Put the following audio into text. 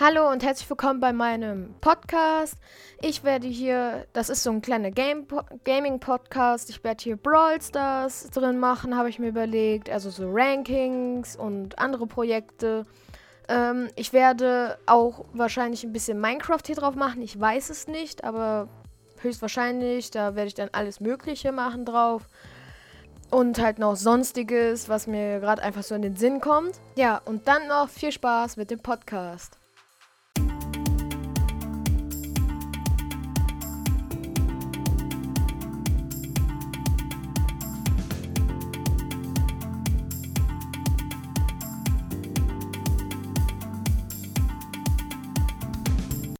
Hallo und herzlich willkommen bei meinem Podcast. Ich werde hier, das ist so ein kleiner Game Gaming-Podcast, ich werde hier Brawl Stars drin machen, habe ich mir überlegt. Also so Rankings und andere Projekte. Ähm, ich werde auch wahrscheinlich ein bisschen Minecraft hier drauf machen. Ich weiß es nicht, aber höchstwahrscheinlich, da werde ich dann alles Mögliche machen drauf. Und halt noch sonstiges, was mir gerade einfach so in den Sinn kommt. Ja, und dann noch viel Spaß mit dem Podcast.